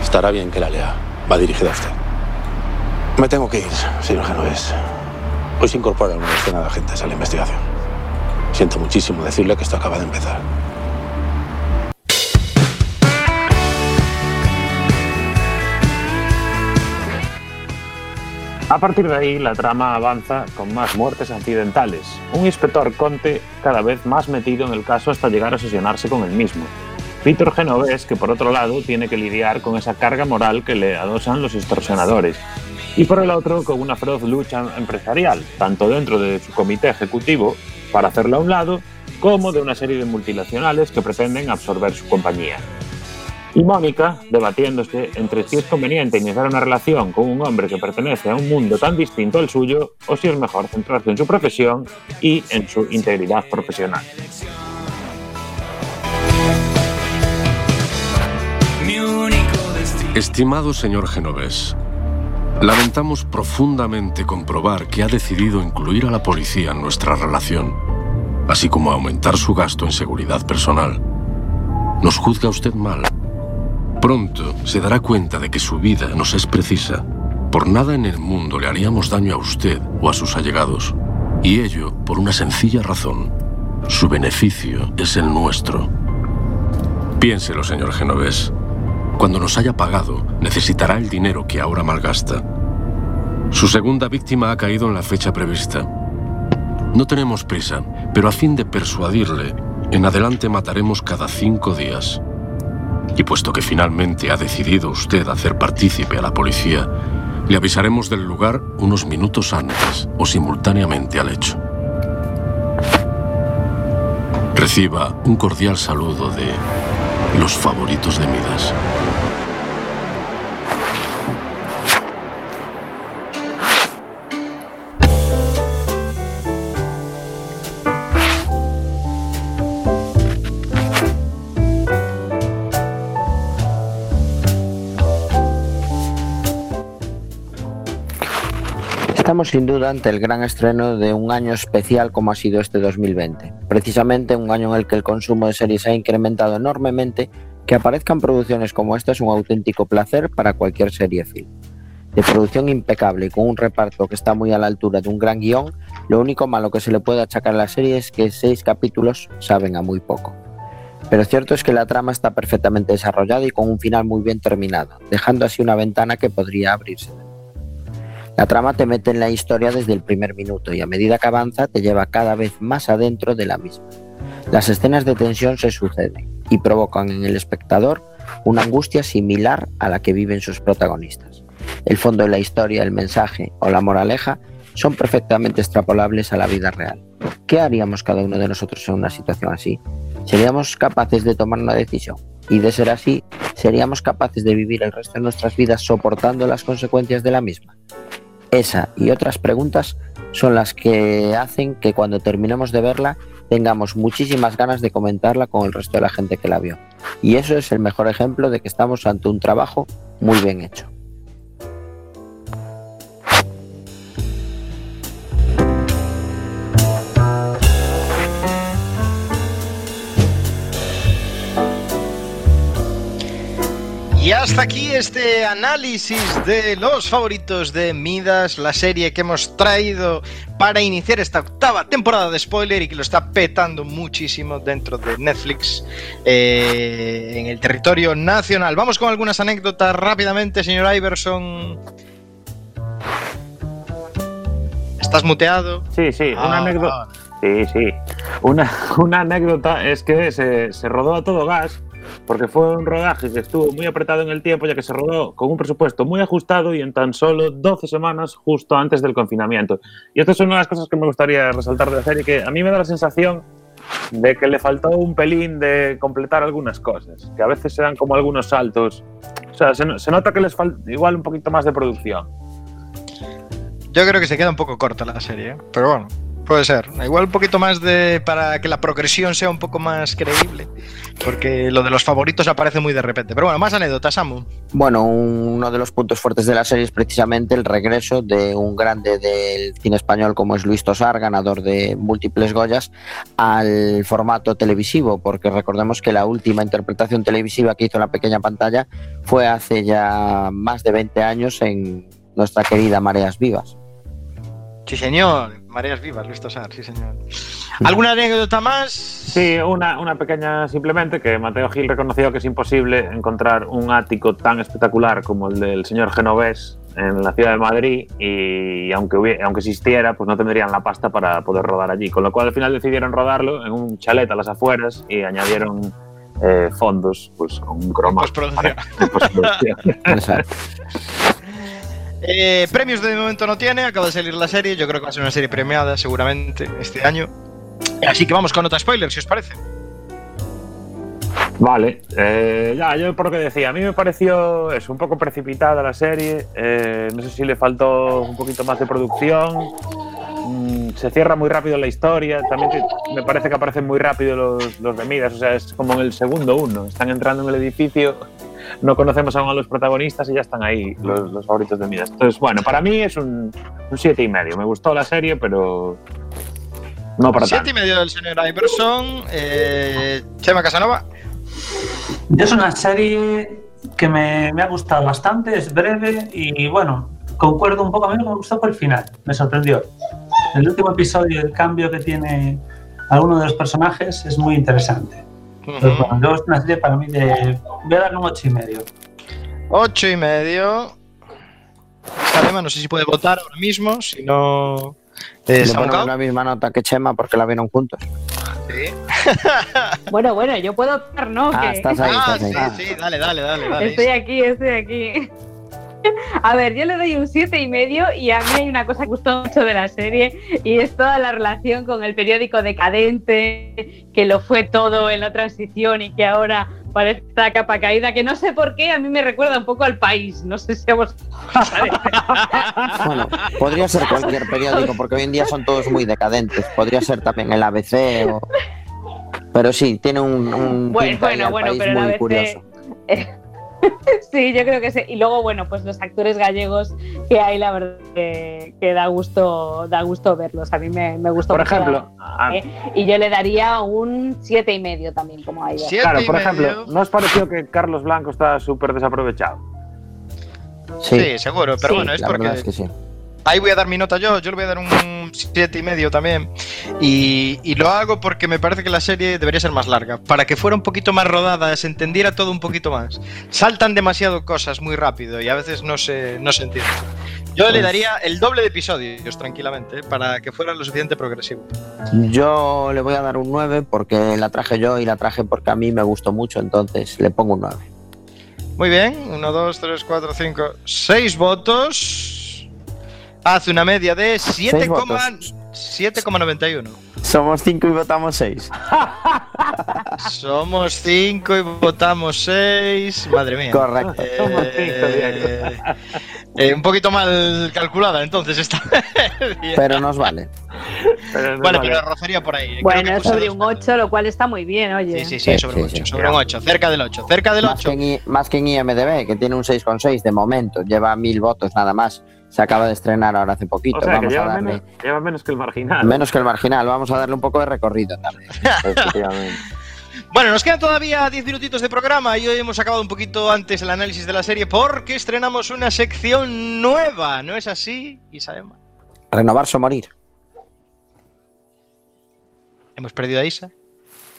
Estará bien que la lea. Va dirigida a usted. Me tengo que ir, señor Genovés. Hoy se incorpora una docena de agentes a la investigación. Siento muchísimo decirle que esto acaba de empezar. A partir de ahí, la trama avanza con más muertes accidentales. Un inspector Conte cada vez más metido en el caso hasta llegar a obsesionarse con el mismo. Víctor Genovés, que por otro lado tiene que lidiar con esa carga moral que le adosan los extorsionadores. Y por el otro, con una feroz lucha empresarial, tanto dentro de su comité ejecutivo, para hacerlo a un lado, como de una serie de multinacionales que pretenden absorber su compañía. Y Mónica, debatiéndose entre si es conveniente iniciar una relación con un hombre que pertenece a un mundo tan distinto al suyo o si es mejor centrarse en su profesión y en su integridad profesional. Estimado señor Genovés, lamentamos profundamente comprobar que ha decidido incluir a la policía en nuestra relación, así como aumentar su gasto en seguridad personal. Nos juzga usted mal. Pronto se dará cuenta de que su vida nos es precisa. Por nada en el mundo le haríamos daño a usted o a sus allegados. Y ello por una sencilla razón. Su beneficio es el nuestro. Piénselo, señor Genovés. Cuando nos haya pagado, necesitará el dinero que ahora malgasta. Su segunda víctima ha caído en la fecha prevista. No tenemos prisa, pero a fin de persuadirle, en adelante mataremos cada cinco días. Y puesto que finalmente ha decidido usted hacer partícipe a la policía, le avisaremos del lugar unos minutos antes o simultáneamente al hecho. Reciba un cordial saludo de los favoritos de Midas. Sin duda ante el gran estreno de un año especial como ha sido este 2020. Precisamente un año en el que el consumo de series ha incrementado enormemente, que aparezcan producciones como esta es un auténtico placer para cualquier serie film. De producción impecable con un reparto que está muy a la altura de un gran guion, lo único malo que se le puede achacar a la serie es que seis capítulos saben a muy poco. Pero cierto es que la trama está perfectamente desarrollada y con un final muy bien terminado, dejando así una ventana que podría abrirse. La trama te mete en la historia desde el primer minuto y a medida que avanza te lleva cada vez más adentro de la misma. Las escenas de tensión se suceden y provocan en el espectador una angustia similar a la que viven sus protagonistas. El fondo de la historia, el mensaje o la moraleja son perfectamente extrapolables a la vida real. ¿Qué haríamos cada uno de nosotros en una situación así? ¿Seríamos capaces de tomar una decisión? Y de ser así, ¿seríamos capaces de vivir el resto de nuestras vidas soportando las consecuencias de la misma? Esa y otras preguntas son las que hacen que cuando terminemos de verla tengamos muchísimas ganas de comentarla con el resto de la gente que la vio. Y eso es el mejor ejemplo de que estamos ante un trabajo muy bien hecho. Y hasta aquí este análisis de los favoritos de Midas, la serie que hemos traído para iniciar esta octava temporada de spoiler y que lo está petando muchísimo dentro de Netflix eh, en el territorio nacional. Vamos con algunas anécdotas rápidamente, señor Iverson. ¿Estás muteado? Sí, sí, una Ah, anécdota. Sí, sí. Una, una anécdota es que se, se rodó a todo gas porque fue un rodaje que estuvo muy apretado en el tiempo, ya que se rodó con un presupuesto muy ajustado y en tan solo 12 semanas justo antes del confinamiento. Y esto es una de las cosas que me gustaría resaltar de la serie, que a mí me da la sensación de que le faltó un pelín de completar algunas cosas, que a veces se dan como algunos saltos. O sea, se, se nota que les falta igual un poquito más de producción. Yo creo que se queda un poco corta la serie, ¿eh? pero bueno, puede ser. Igual un poquito más de para que la progresión sea un poco más creíble, porque lo de los favoritos aparece muy de repente. Pero bueno, más anécdotas, Samu. Bueno, uno de los puntos fuertes de la serie es precisamente el regreso de un grande del cine español como es Luis Tosar, ganador de múltiples Goyas, al formato televisivo, porque recordemos que la última interpretación televisiva que hizo en la pequeña pantalla fue hace ya más de 20 años en nuestra querida Mareas Vivas. Sí, señor. Mareas vivas, Luis Tosar, sí, señor. ¿Alguna anécdota más? Sí, una, una pequeña simplemente que Mateo Gil reconoció que es imposible encontrar un ático tan espectacular como el del señor Genovés en la ciudad de Madrid y aunque, hubie- aunque existiera, pues no tendrían la pasta para poder rodar allí. Con lo cual al final decidieron rodarlo en un chalet a las afueras y añadieron eh, fondos pues con un croma. Postproducción. Postproducción. Exacto. Eh, premios de momento no tiene, acaba de salir la serie, yo creo que va a ser una serie premiada seguramente este año. Así que vamos con otra spoiler, si os parece. Vale, eh, ya, yo por lo que decía, a mí me pareció es un poco precipitada la serie, eh, no sé si le faltó un poquito más de producción, mm, se cierra muy rápido la historia, también que- me parece que aparecen muy rápido los, los de Midas, o sea, es como en el segundo uno, están entrando en el edificio, no conocemos aún a los protagonistas y ya están ahí los, los favoritos de Midas. Entonces, bueno, para mí es un, un siete y medio, me gustó la serie, pero no para Siete tanto. y medio del señor Iverson. Eh, Chema Casanova. Yo es una serie que me, me ha gustado bastante, es breve y bueno, concuerdo un poco, a mí me gustó por el final, me sorprendió. El último episodio, el cambio que tiene alguno de los personajes es muy interesante. Entonces, bueno, yo es una serie para mí de... Voy a darle un ocho y medio. Ocho y medio. Además, no sé si puede votar ahora mismo, si no. Eh, Le ponemos la misma nota que Chema porque la vieron juntos. Sí. Bueno, bueno, yo puedo optar, ¿no? Ah, estás ahí, Ah, estás ahí. sí, sí, dale, dale, dale. dale. Estoy aquí, estoy aquí. A ver, yo le doy un siete y medio y a mí hay una cosa que me gustó mucho de la serie y es toda la relación con el periódico decadente, que lo fue todo en la transición y que ahora parece esta capa caída, que no sé por qué, a mí me recuerda un poco al país, no sé si a vos... Bueno, podría ser cualquier periódico porque hoy en día son todos muy decadentes. Podría ser también el ABC o... Pero sí, tiene un, un Bueno, bueno, pero muy ABC... curioso. Sí, yo creo que sí. Y luego, bueno, pues los actores gallegos que hay, la verdad que, que da gusto, da gusto verlos. A mí me, me gustó Por mucho ejemplo, la- ¿eh? y yo le daría un siete y medio también, como a ella. Claro, por ejemplo, ¿no os pareció que Carlos Blanco está súper desaprovechado? Sí, seguro, pero Sí, bueno, es la porque verdad es que sí. Ahí voy a dar mi nota yo, yo le voy a dar un siete y medio también. Y, y lo hago porque me parece que la serie debería ser más larga, para que fuera un poquito más rodada, se entendiera todo un poquito más. Saltan demasiado cosas muy rápido y a veces no se, no se entiende. Yo le Pues- daría el doble de episodios tranquilamente, ¿eh? para que fuera lo suficiente progresivo. Yo le voy a dar un 9 porque la traje yo y la traje porque a mí me gustó mucho, entonces le pongo un 9. Muy bien, 1, 2, 3, 4, 5, 6 votos. Hace una media de Seis 7,91. votos. 7,91. Somos 5 y votamos 6. Somos 5 y votamos 6. Madre mía. Correcto. Eh, eh, un poquito mal calculada, entonces está. Pero nos vale. Bueno, pero rozaría por ahí. Creo Bueno, que es sobre un 8, lo cual está muy bien, oye. Sí, sí, sí, sobre un 8. Sobre un 8. Cerca del 8. Cerca del Más 8. que, en, I- más que en IMDB, que tiene un 6,6 de momento. Lleva mil votos nada más. Se acaba de estrenar ahora hace poquito. O sea, que Vamos a lleva darle menos, lleva menos que el marginal. menos que el marginal. Vamos a darle un poco de recorrido también. Efectivamente. Bueno, nos quedan todavía 10 minutitos de programa y hoy hemos acabado un poquito antes el análisis de la serie porque estrenamos una sección nueva. ¿No es así, Isaema? Renovarse o morir. Hemos perdido a Isa.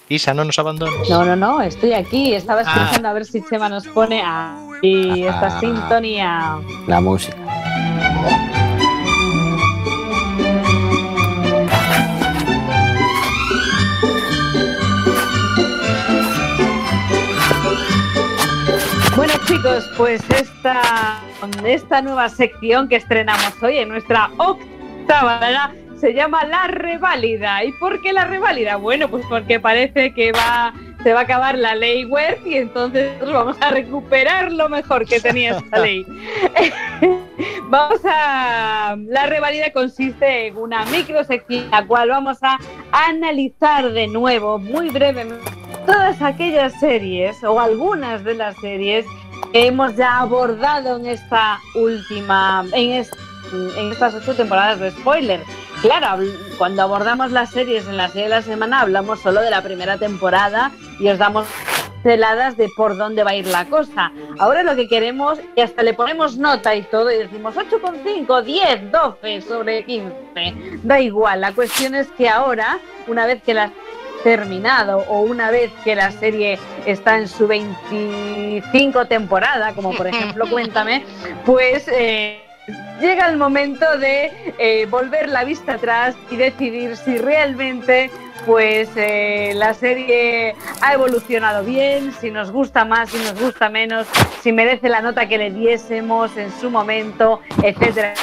Isa, no nos abandones. No, no, no, estoy aquí. Estaba Ah. escuchando a ver si Chema nos pone a y esta Ah. sintonía. La música. Chicos, pues esta, esta nueva sección que estrenamos hoy en nuestra octava se llama La Reválida. ¿Y por qué la reválida? Bueno, pues porque parece que va se va a acabar la ley Wert y entonces vamos a recuperar lo mejor que tenía esta ley. vamos a la reválida consiste en una microsección la cual vamos a analizar de nuevo muy brevemente todas aquellas series o algunas de las series hemos ya abordado en esta última en, es- en estas ocho temporadas de spoiler. Claro, cuando abordamos las series en la serie de la semana hablamos solo de la primera temporada y os damos celadas de por dónde va a ir la cosa. Ahora lo que queremos, y hasta le ponemos nota y todo, y decimos 8,5, 10, 12 sobre 15. Da igual, la cuestión es que ahora, una vez que la has terminado o una vez que la serie está en su 25 temporada, como por ejemplo Cuéntame, pues eh, llega el momento de eh, volver la vista atrás y decidir si realmente pues eh, la serie ha evolucionado bien, si nos gusta más, si nos gusta menos, si merece la nota que le diésemos en su momento, etcétera,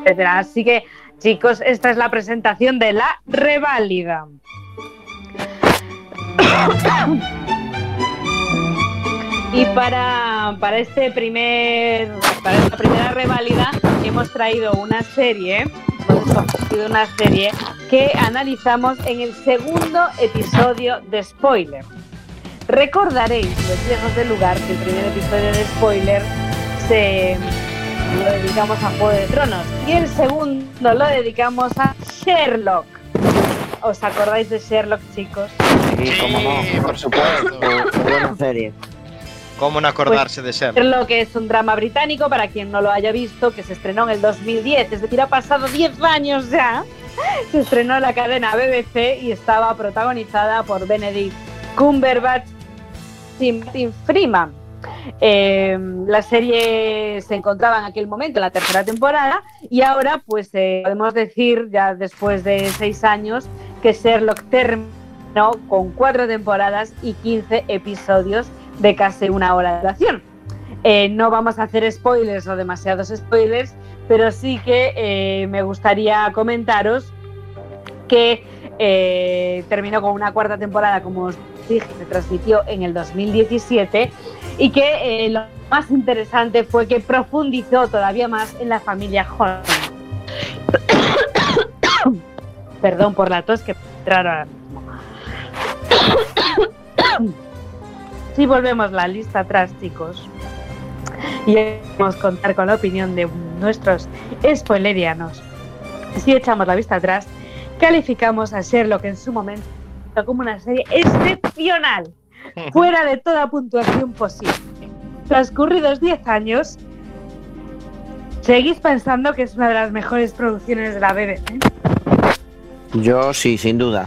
etcétera. Así que, chicos, esta es la presentación de la reválida. Y para, para este primer, para esta primera reválida hemos traído una serie, una serie que analizamos en el segundo episodio de Spoiler. Recordaréis, los viejos del lugar, que el primer episodio de Spoiler se lo dedicamos a Juego de Tronos y el segundo lo dedicamos a Sherlock. ¿Os acordáis de Sherlock, chicos? Sí, cómo no, por supuesto. Buena serie. ¿Cómo no acordarse de ser? Sherlock es un drama británico, para quien no lo haya visto, que se estrenó en el 2010, es decir, ha pasado 10 años ya. Se estrenó en la cadena BBC y estaba protagonizada por Benedict Cumberbatch y Martin Freeman. Eh, la serie se encontraba en aquel momento en la tercera temporada y ahora pues eh, podemos decir ya después de seis años que Sherlock terminó con cuatro temporadas y 15 episodios de casi una hora de duración. Eh, no vamos a hacer spoilers o demasiados spoilers, pero sí que eh, me gustaría comentaros que eh, terminó con una cuarta temporada, como os dije, se transmitió en el 2017 y que lo más interesante fue que profundizó todavía más en la familia Holmes. Perdón por la tos que entraron ahora mismo. Si volvemos la lista atrás, chicos. y queremos contar con la opinión de nuestros spoilerianos. Si echamos la vista atrás, calificamos a Sherlock en su momento como una serie excepcional, fuera de toda puntuación posible. Transcurridos 10 años, ¿seguís pensando que es una de las mejores producciones de la BBC? Yo sí, sin duda.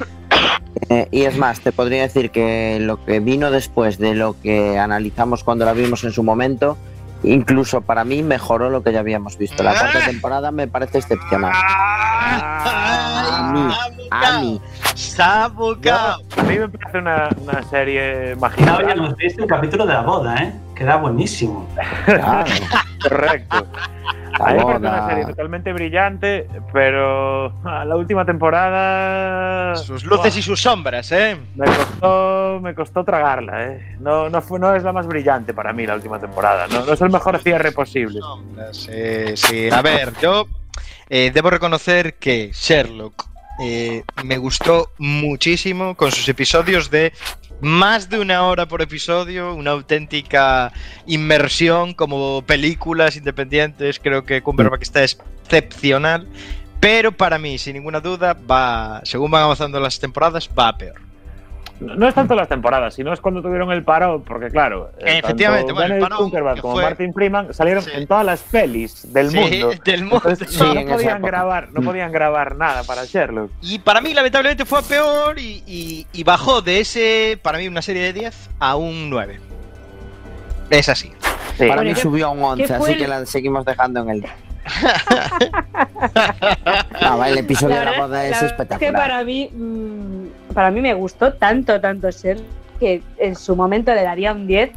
Eh, y es más, te podría decir que lo que vino después de lo que analizamos cuando la vimos en su momento, incluso para mí mejoró lo que ya habíamos visto. La cuarta temporada me parece excepcional. A mí, a mí. Sabucao. A mí me parece una, una serie No magistral. habíamos visto el capítulo de la boda, ¿eh? Queda buenísimo. Correcto. A mí me parece una serie totalmente brillante, pero a la última temporada. Sus luces y sus sombras, ¿eh? Me costó, me costó tragarla, ¿eh? No, no, fue, no es la más brillante para mí la última temporada. No, no es el mejor cierre posible. Sí, sí. A ver, yo eh, debo reconocer que Sherlock eh, me gustó muchísimo con sus episodios de más de una hora por episodio, una auténtica inmersión como películas independientes. Creo que Cumberbatch está excepcional. Pero para mí, sin ninguna duda, va, según van avanzando las temporadas, va a peor. No, es tanto las temporadas, sino es cuando tuvieron el paro, porque claro, eh, Efectivamente, tanto bueno, el como fue- Martin Freeman salieron en todas las pelis del Sí, mundo. del mundo. Entonces, Sí, no, podían grabar, no podían grabar nada para Sherlock. Y para mí, lamentablemente, fue a peor y, y- y bajó de ese, para mí, una serie de 10 a un 9. Es así. Para mí ¿qué- subió a un 11, qué fue así el- que la seguimos dejando en el. No, el episodio de la boda es verdad espectacular. que para mí, mm, para mí me gustó tanto, tanto ser que en su momento le daría un 10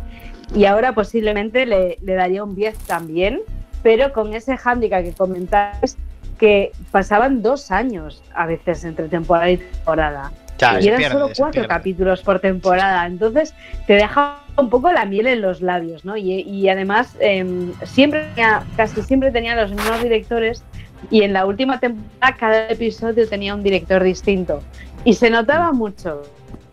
y ahora posiblemente le, le daría un 10 también, pero con ese hándicap que comentabas que pasaban dos años a veces entre temporada y temporada. Ya, y eran pierde, solo cuatro capítulos por temporada. Entonces te deja un poco la miel en los labios, ¿no? Y, y además em, siempre tenía, casi siempre tenía los mismos directores y en la última temporada cada episodio tenía un director distinto. Y se notaba mucho.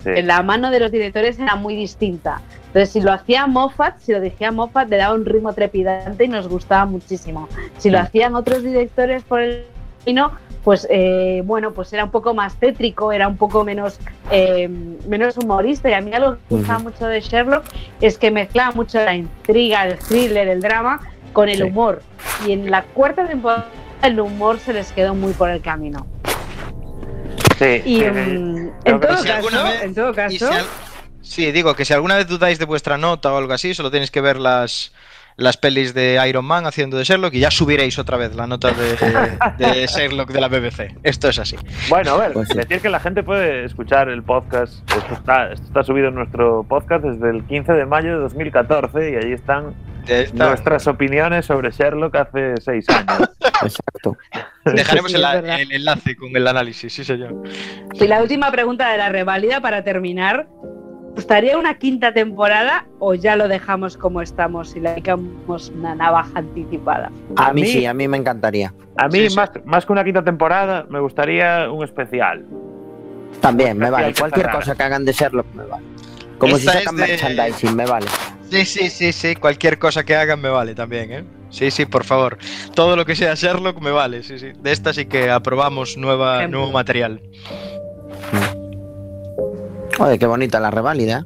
Sí. La mano de los directores era muy distinta. Entonces, si lo hacía Moffat, si lo dirigía Moffat, le daba un ritmo trepidante y nos gustaba muchísimo. Si lo hacían otros directores por el camino, pues eh, bueno, pues era un poco más tétrico, era un poco menos, eh, menos humorista. Y a mí algo que me gustaba mucho de Sherlock es que mezclaba mucho la intriga, el thriller, el drama con el Sí. humor. Y en la cuarta temporada el humor se les quedó muy por el camino. Sí, Y sí, mm, en, todo si caso, vez- en todo caso, si al- Sí, digo que si alguna vez dudáis de vuestra nota o algo así, solo tenéis que ver las, las pelis de Iron Man haciendo de Sherlock y ya subiréis otra vez la nota de, de Sherlock de la BBC. Esto es así. Bueno, a ver, Pues sí. decir que la gente puede escuchar el podcast. Esto está, esto está subido en nuestro podcast desde el 15 de mayo de 2014 y ahí están nuestras opiniones sobre Sherlock hace seis años. Exacto. Dejaremos Sí, el, enlace con el análisis, sí señor. y la última pregunta de la reválida para terminar. ¿Gustaría una quinta temporada o ya lo dejamos como estamos y le dedicamos una navaja anticipada? A, A mí, sí, a mí me encantaría. A mí, Sí, sí. Más, más que una quinta temporada, me gustaría un especial. También, me Especial vale. Cualquier cosa que hagan de Sherlock me vale. Como Esta si sacan de- merchandising, me vale. Sí, sí, sí, sí. Cualquier cosa que hagan me vale también, ¿eh? Sí, sí, por favor. Todo lo que sea Sherlock me vale, sí, sí. De esta sí que aprobamos nueva, nuevo material. Joder, qué bonita la reválida.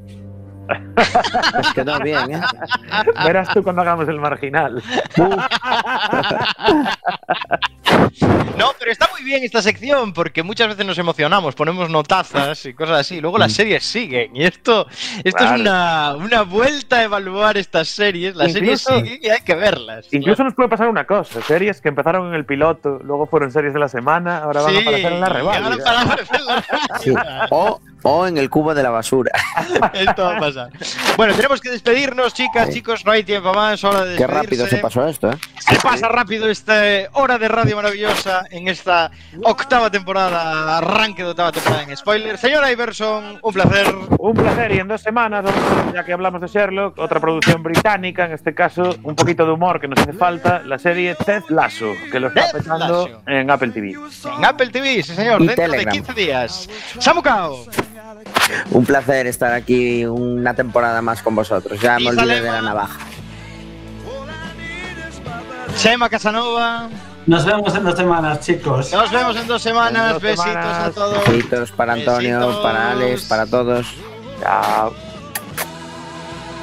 Pues quedó bien, ¿eh? Verás tú cuando hagamos el marginal. No, pero está muy bien esta sección porque muchas veces nos emocionamos, ponemos notazas y cosas así. Luego las series siguen y esto, esto Claro. es una, una vuelta a evaluar estas series. Las Incluso- series siguen y hay que verlas. Incluso nos puede pasar una cosa: series que empezaron en el piloto, luego fueron series de la semana, ahora van Sí, a aparecer en la reválida. Sí. O, o en el cubo de la basura. Esto va a pasar. Bueno, tenemos que despedirnos, chicas, chicos. No hay tiempo más. Hora de Qué rápido se pasó esto, ¿eh? Se pasa rápido esta hora de radio maravillosa en esta octava temporada, arranque de octava temporada en spoiler. Señora Iverson, un placer. Un placer, y en dos semanas, ya que hablamos de Sherlock, otra producción británica, en este caso, un poquito de humor que nos hace falta, la serie Ted Lasso, que lo está Lasso. en Apple TV. En Apple TV, sí señor, Y dentro Telegram. de 15 días. Samucao. Un placer estar aquí una temporada más con vosotros. Ya me olvidé de la navaja. Chema Casanova. Nos vemos en dos semanas, chicos. Nos vemos en dos semanas. En dos Besitos semanas. a todos. Besitos para Antonio, Besitos. para Alex, para todos. Chao.